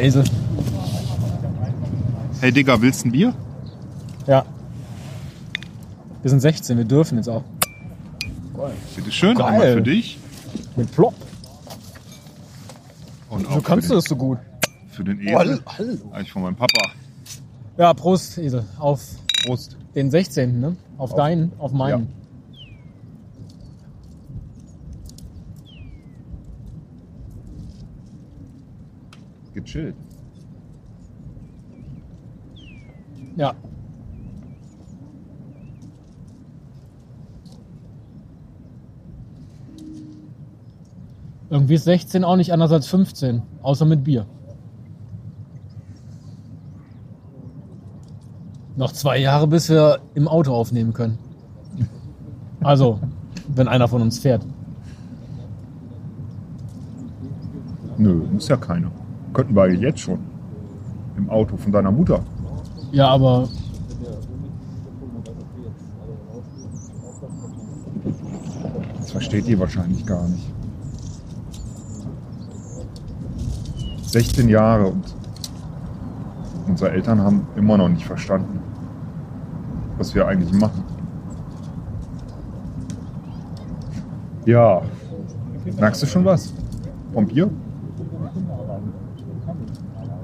Esel. Hey Digga, willst du ein Bier? Ja. Wir sind 16, wir dürfen jetzt auch. Bitte schön, Geil. einmal für dich. Mit Plop. Und So kannst du für das so gut. den, für den Esel. Eigentlich von meinem Papa. Ja, Prost, Esel. Auf Prost. den 16., ne? Auf, deinen, auf meinen. Gechillt. Ja. Irgendwie ist 16 auch nicht anders als 15, außer mit Bier. Noch zwei Jahre, bis wir im Auto aufnehmen können. Also, wenn einer von uns fährt. Nö, muss ja keiner. Könnten wir jetzt schon. Im Auto von deiner Mutter. Ja, aber Das versteht ihr wahrscheinlich gar nicht. 16 Jahre und unsere Eltern haben immer noch nicht verstanden, was wir eigentlich machen. Ja, merkst du schon was? Vom Bier?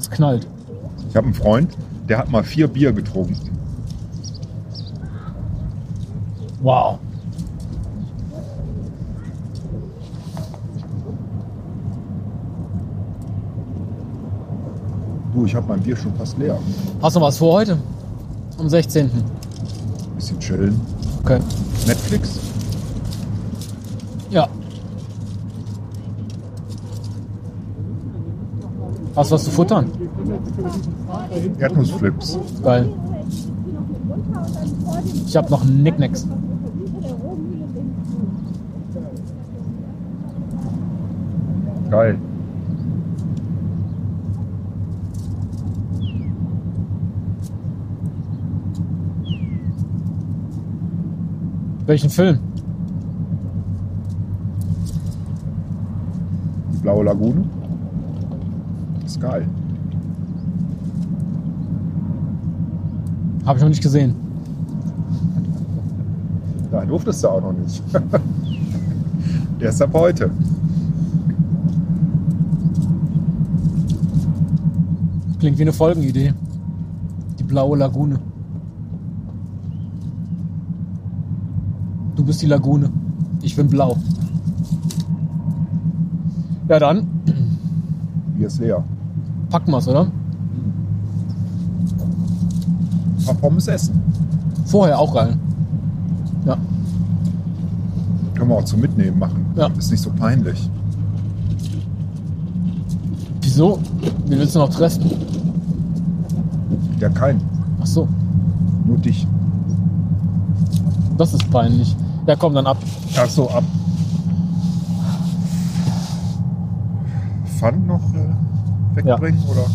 Es knallt. Ich habe einen Freund, der hat mal vier Bier getrunken. Wow. Du, ich habe mein Bier schon fast leer. Hast du was vor heute? Am 16. Bisschen chillen. Okay. Netflix? Ja. Hast du was zu futtern? Erdnussflips. Geil. Ich habe noch Nicknacks. Geil. Welchen Film? Die blaue Lagune. Ist geil. Habe ich noch nicht gesehen. Da durftest du auch noch nicht. Der ist ab heute. Klingt wie eine Folgenidee. Die blaue Lagune. Du bist die Lagune. Ich bin blau. Ja, dann Bier ist leer. Packen wir's, oder? Ein paar Pommes essen. Vorher auch geil. Ja. Können wir auch zum Mitnehmen machen. Ja. Ist nicht so peinlich. Wieso? Wie willst du noch treffen? Ja, kein. Ach so, Nur dich. das ist peinlich. Ja, komm dann ab. Ach so, ab. Pfand noch äh, wegbringen oder?